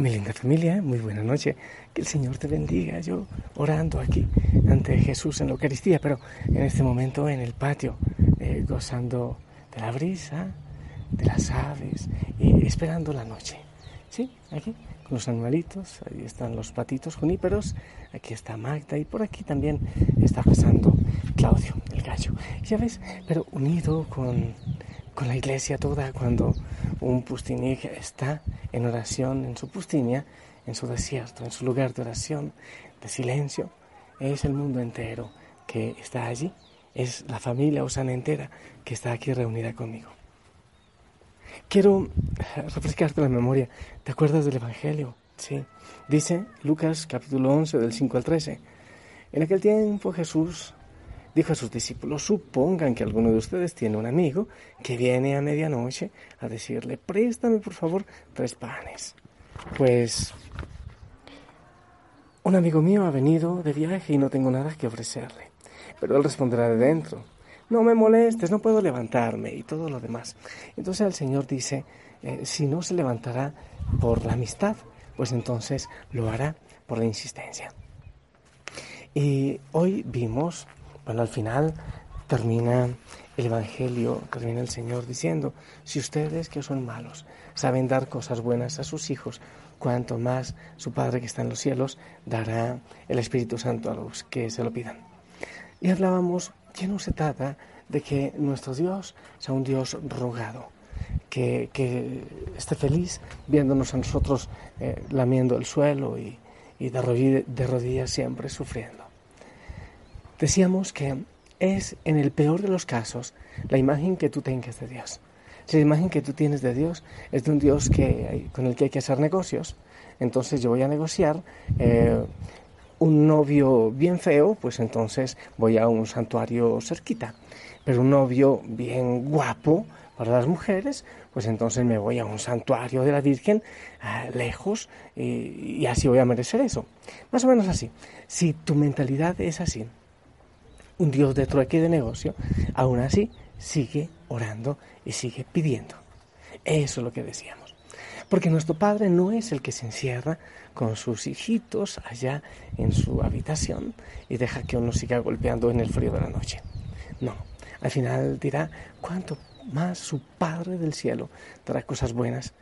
Mi linda familia, muy buena noche. Que el Señor te bendiga. Yo orando aquí ante Jesús en la Eucaristía, pero en este momento en el patio, eh, gozando de la brisa, de las aves y esperando la noche. Sí, aquí con los animalitos, ahí están los patitos juníperos, aquí está Magda y por aquí también está pasando Claudio, el gallo. Ya ves, pero unido con, con la iglesia toda cuando un pustinig está en oración en su pustinia, en su desierto, en su lugar de oración, de silencio. Es el mundo entero que está allí, es la familia osana entera que está aquí reunida conmigo. Quiero refrescarte la memoria. ¿Te acuerdas del Evangelio? Sí. Dice Lucas capítulo 11 del 5 al 13. En aquel tiempo Jesús dijo a sus discípulos, supongan que alguno de ustedes tiene un amigo que viene a medianoche a decirle, préstame por favor tres panes. Pues un amigo mío ha venido de viaje y no tengo nada que ofrecerle. Pero él responderá de dentro, no me molestes, no puedo levantarme y todo lo demás. Entonces el Señor dice, eh, si no se levantará por la amistad, pues entonces lo hará por la insistencia. Y hoy vimos bueno, al final termina el Evangelio, termina el Señor diciendo, si ustedes que son malos saben dar cosas buenas a sus hijos, cuanto más su Padre que está en los cielos dará el Espíritu Santo a los que se lo pidan. Y hablábamos que no se trata de que nuestro Dios sea un Dios rogado, que, esté feliz viéndonos a nosotros eh, lamiendo el suelo y, de rodillas siempre sufriendo. Decíamos que es en el peor de los casos la imagen que tú tengas de Dios. Si la imagen que tú tienes de Dios es de un Dios que, con el que hay que hacer negocios, entonces yo voy a negociar eh, un novio bien feo, pues entonces voy a un santuario cerquita. Pero un novio bien guapo para las mujeres, pues entonces me voy a un santuario de la Virgen eh, lejos y así voy a merecer eso. Más o menos así. Si tu mentalidad es así, un Dios de trueque de negocio, aún así sigue orando y sigue pidiendo. Eso es lo que decíamos. Porque nuestro Padre no es el que se encierra con sus hijitos allá en su habitación y deja que uno siga golpeando en el frío de la noche. No, al final dirá cuánto más su Padre del cielo dará cosas buenas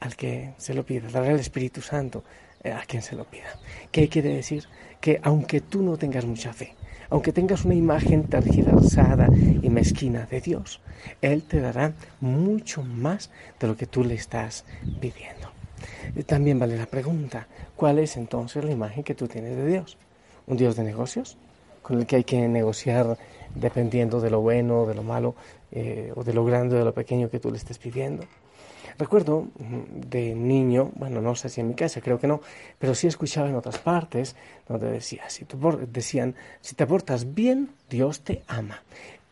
al que se lo pida, dará el Espíritu Santo eh, a quien se lo pida. ¿Qué quiere decir? Que aunque tú no tengas mucha fe, aunque tengas una imagen tergiversada y mezquina de Dios, Él te dará mucho más de lo que tú le estás pidiendo. También vale la pregunta, ¿cuál es entonces la imagen que tú tienes de Dios? ¿Un Dios de negocios? con el que hay que negociar dependiendo de lo bueno, de lo malo, eh, o de lo grande o de lo pequeño que tú le estés pidiendo. Recuerdo de niño, bueno, no sé si en mi casa, creo que no, pero sí escuchaba en otras partes donde decía, si decían, si te portas bien, Dios te ama.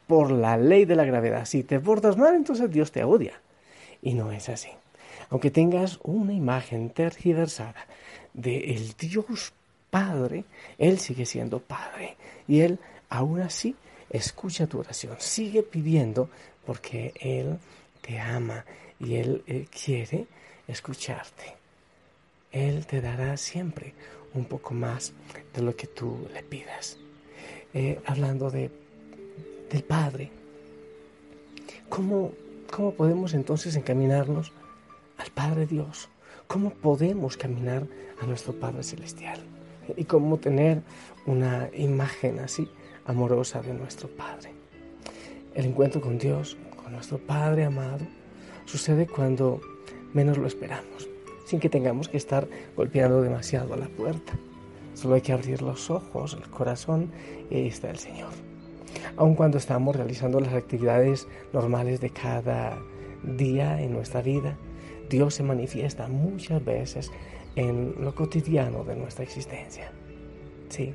Por la ley de la gravedad, si te portas mal, entonces Dios te odia. Y no es así. Aunque tengas una imagen tergiversada de el Dios Padre, Él sigue siendo Padre. Y Él aún así escucha tu oración, sigue pidiendo porque Él te ama y Él, quiere escucharte. Él te dará siempre un poco más de lo que tú le pidas. Eh, hablando de, del Padre, ¿cómo, ¿cómo podemos entonces encaminarnos al Padre Dios? ¿Cómo podemos caminar a nuestro Padre Celestial? Y cómo tener una imagen así amorosa de nuestro Padre. El encuentro con Dios, con nuestro Padre amado, sucede cuando menos lo esperamos, sin que tengamos que estar golpeando demasiado a la puerta. Solo hay que abrir los ojos, el corazón y ahí está el Señor. Aun cuando estamos realizando las actividades normales de cada día en nuestra vida, Dios se manifiesta muchas veces en lo cotidiano de nuestra existencia. Sí,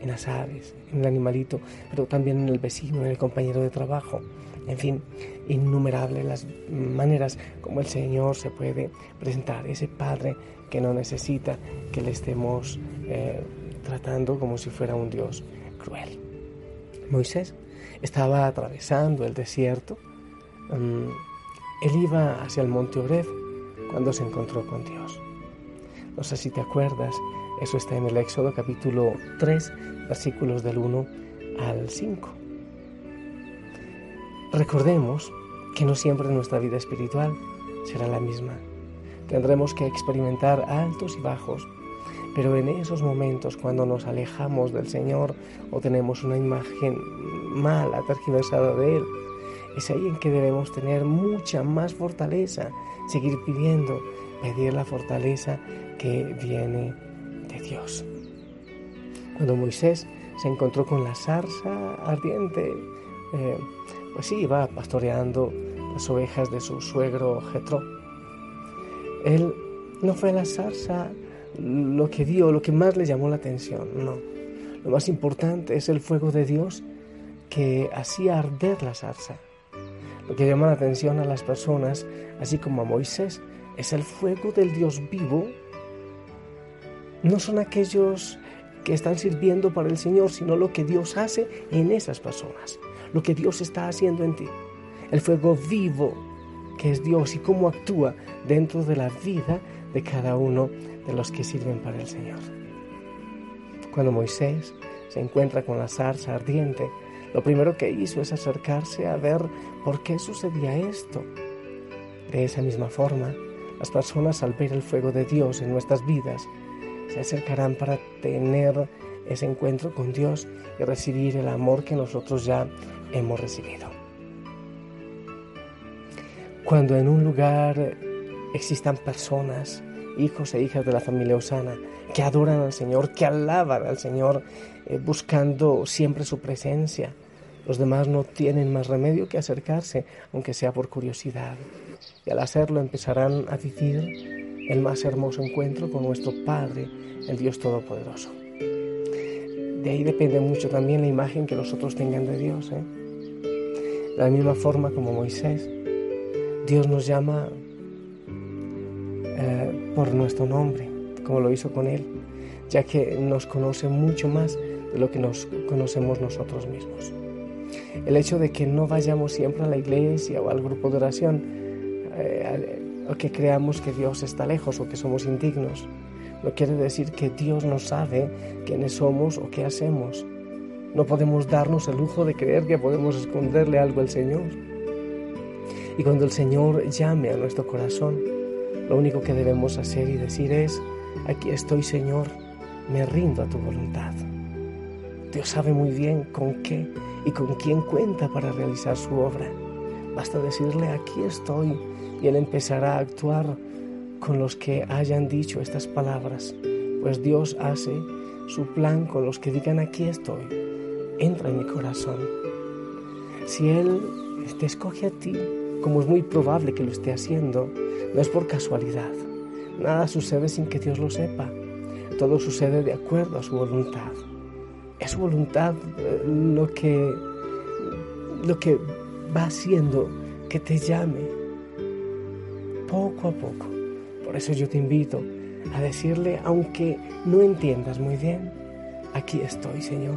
en las aves, en el animalito, pero también en el vecino, en el compañero de trabajo, en fin, innumerables las maneras como el Señor se puede presentar, ese Padre que no necesita que le estemos eh, tratando como si fuera un Dios cruel. Moisés estaba atravesando el desierto, mm, él iba hacia el monte Oreb cuando se encontró con Dios. No sé si te acuerdas, eso está en el Éxodo capítulo 3, versículos del 1 al 5. Recordemos que no siempre nuestra vida espiritual será la misma. Tendremos que experimentar altos y bajos, pero en esos momentos cuando nos alejamos del Señor o tenemos una imagen mala, tergiversada de Él, es ahí en que debemos tener mucha más fortaleza, seguir pidiendo, pedir la fortaleza que viene de Dios. Cuando Moisés se encontró con la zarza ardiente, eh, pues sí, iba pastoreando las ovejas de su suegro Jetro. Él no fue la zarza lo que dio, lo que más le llamó la atención, no. Lo más importante es el fuego de Dios que hacía arder la zarza. Lo que llama la atención a las personas, así como a Moisés, es el fuego del Dios vivo. No son aquellos que están sirviendo para el Señor, sino lo que Dios hace en esas personas, lo que Dios está haciendo en ti. El fuego vivo que es Dios y cómo actúa dentro de la vida de cada uno de los que sirven para el Señor. Cuando Moisés se encuentra con la zarza ardiente, lo primero que hizo es acercarse a ver por qué sucedía esto. De esa misma forma, las personas al ver el fuego de Dios en nuestras vidas se acercarán para tener ese encuentro con Dios y recibir el amor que nosotros ya hemos recibido. Cuando en un lugar existan personas, hijos e hijas de la familia Osana, que adoran al Señor, que alaban al Señor, eh, buscando siempre su presencia, los demás no tienen más remedio que acercarse, aunque sea por curiosidad. Y al hacerlo empezarán a vivir el más hermoso encuentro con nuestro Padre, el Dios Todopoderoso. De ahí depende mucho también la imagen que los otros tengan de Dios. ¿eh? De la misma forma como Moisés, Dios nos llama eh, por nuestro nombre, como lo hizo con Él, ya que nos conoce mucho más de lo que nos conocemos nosotros mismos. El hecho de que no vayamos siempre a la iglesia o al grupo de oración, eh, o que creamos que Dios está lejos o que somos indignos, no quiere decir que Dios no sabe quiénes somos o qué hacemos. No podemos darnos el lujo de creer que podemos esconderle algo al Señor. Y cuando el Señor llame a nuestro corazón, lo único que debemos hacer y decir es, aquí estoy Señor, me rindo a tu voluntad. Dios sabe muy bien con qué y con quién cuenta para realizar su obra. Basta decirle, aquí estoy, y Él empezará a actuar con los que hayan dicho estas palabras, pues Dios hace su plan con los que digan, aquí estoy, entra en mi corazón. Si Él te escoge a ti, como es muy probable que lo esté haciendo, no es por casualidad. Nada sucede sin que Dios lo sepa. Todo sucede de acuerdo a su voluntad. Es su voluntad eh, lo que, lo que va haciendo que te llame poco a poco. Por eso yo te invito a decirle, aunque no entiendas muy bien, aquí estoy, Señor.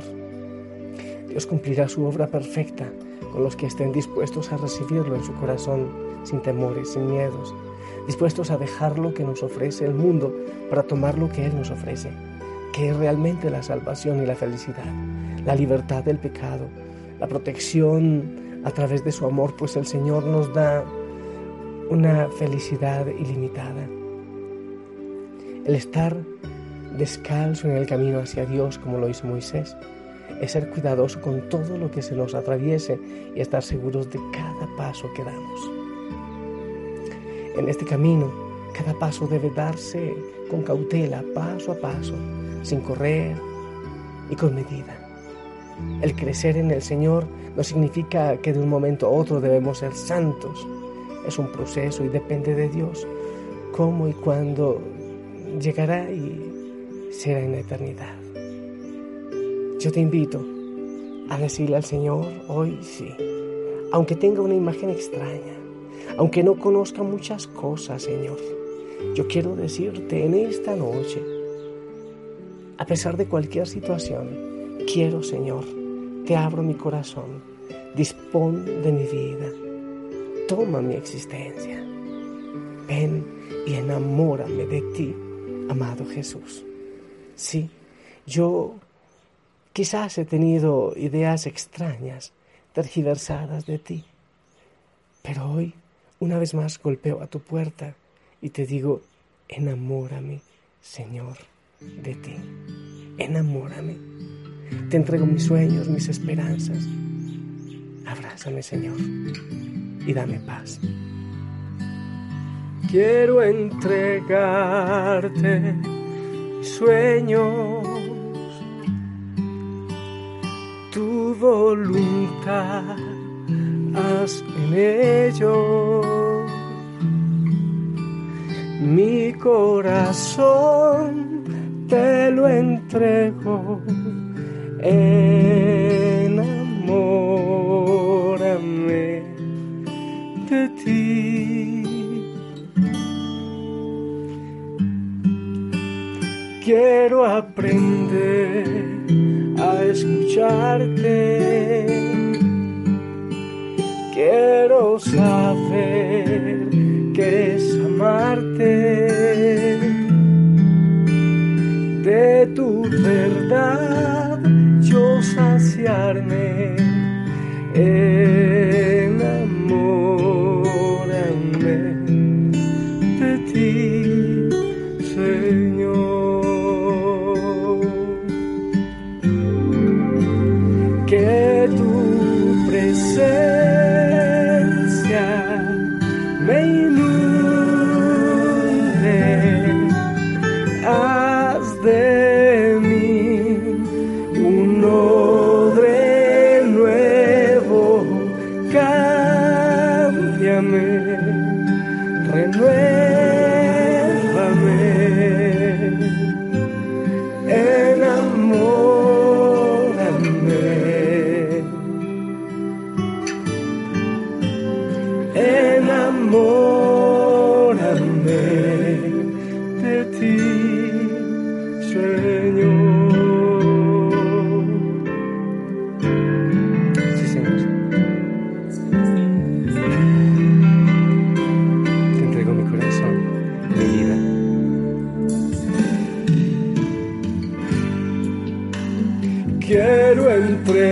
Dios cumplirá su obra perfecta con los que estén dispuestos a recibirlo en su corazón, sin temores, sin miedos, dispuestos a dejar lo que nos ofrece el mundo para tomar lo que Él nos ofrece, que es realmente la salvación y la felicidad, la libertad del pecado, la protección a través de su amor, pues el Señor nos da una felicidad ilimitada. El estar descalzo en el camino hacia Dios, como lo hizo Moisés, es ser cuidadoso con todo lo que se nos atraviese y estar seguros de cada paso que damos. En este camino, cada paso debe darse con cautela, paso a paso, sin correr y con medida. El crecer en el Señor no significa que de un momento a otro debemos ser santos. Es un proceso y depende de Dios cómo y cuándo llegará y será en la eternidad. Yo te invito a decirle al Señor hoy sí, aunque tenga una imagen extraña, aunque no conozca muchas cosas, Señor, yo quiero decirte en esta noche, a pesar de cualquier situación, quiero, Señor, te abro mi corazón, dispón de mi vida, toma mi existencia, ven y enamórame de ti amado Jesús. Sí, yo quizás he tenido ideas extrañas, tergiversadas de ti, pero hoy una vez más golpeo a tu puerta y te digo, enamórame, Señor, de ti. Enamórame. Te entrego mis sueños, mis esperanzas. Abrázame, Señor, y dame paz. Quiero entregarte mis sueños, tu voluntad, haz en ellos mi corazón te lo entrego, enamórame Quiero aprender a escucharte. Quiero saber que es amarte. De tu verdad yo saciarme.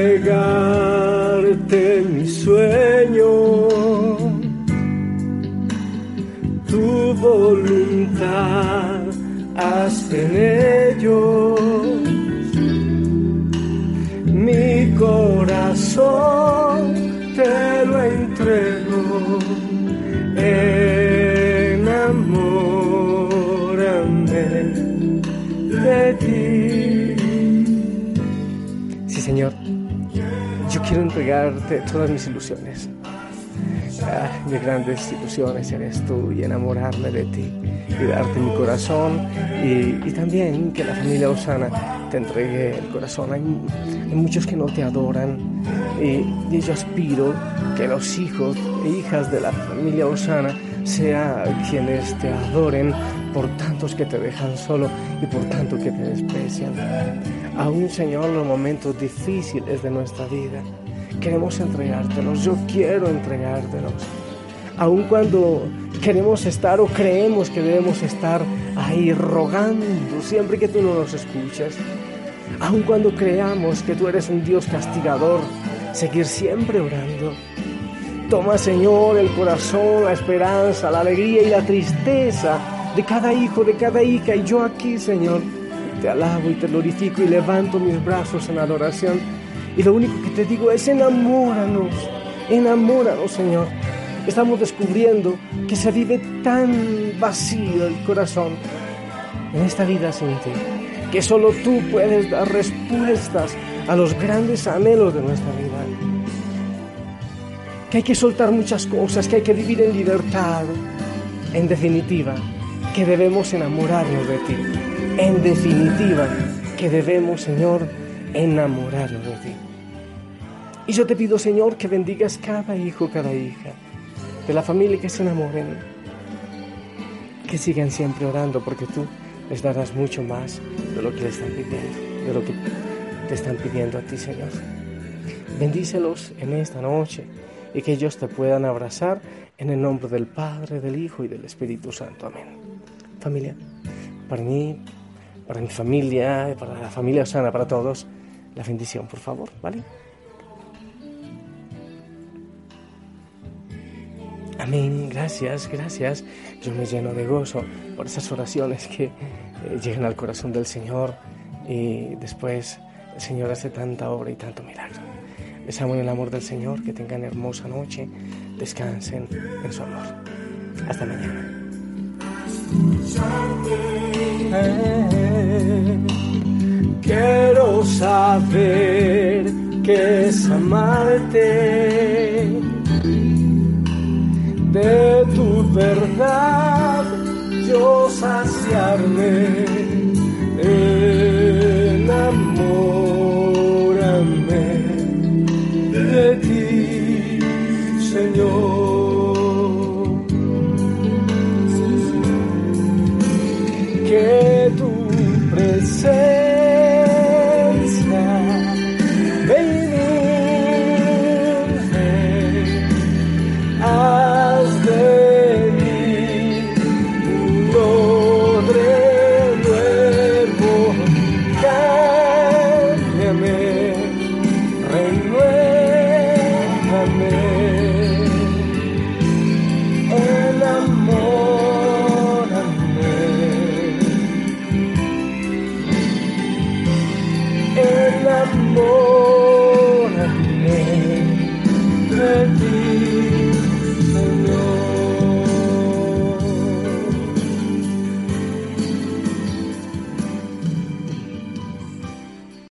Entregarte mi sueño tu voluntad, hazte en ellos. Mi corazón te lo entrego, entregarte todas mis ilusiones. Mis grandes ilusiones eres tú y enamorarme de ti y darte mi corazón y, también que la familia Osana te entregue el corazón. Hay, muchos que no te adoran y, yo aspiro que los hijos e hijas de la familia Osana sean quienes te adoren por tantos que te dejan solo y por tanto que te desprecian. Aún Señor los momentos difíciles de nuestra vida queremos entregártelos, yo quiero entregártelos. Aun cuando queremos estar o creemos que debemos estar ahí rogando siempre que tú no nos escuchas. Aun cuando creamos que tú eres un Dios castigador, seguir siempre orando. Toma, Señor, el corazón, la esperanza, la alegría y la tristeza de cada hijo, de cada hija. Y yo aquí, Señor, te alabo y te glorifico y levanto mis brazos en adoración. Y lo único que te digo es enamóranos, enamóranos, Señor. Estamos descubriendo que se vive tan vacío el corazón en esta vida sin ti, que solo tú puedes dar respuestas a los grandes anhelos de nuestra vida. Que hay que soltar muchas cosas, que hay que vivir en libertad. En definitiva, que debemos enamorarnos de ti. En definitiva, que debemos, Señor, enamorarnos de ti. Y yo te pido, Señor, que bendigas cada hijo, cada hija de la familia que se enamoren, que sigan siempre orando, porque tú les darás mucho más de lo que le están pidiendo, de lo que te están pidiendo a ti, Señor. Bendícelos en esta noche y que ellos te puedan abrazar en el nombre del Padre, del Hijo y del Espíritu Santo. Amén. Familia, para mí, para mi familia, para la familia Osana, para todos, la bendición, por favor, ¿vale? Amén, gracias, gracias. Yo me lleno de gozo por esas oraciones que eh, llegan al corazón del Señor y después el Señor hace tanta obra y tanto milagro. Les amo en el amor del Señor, que tengan hermosa noche, descansen en su amor. Hasta mañana. Quiero saber que es amarte de tu verdad, yo saciarme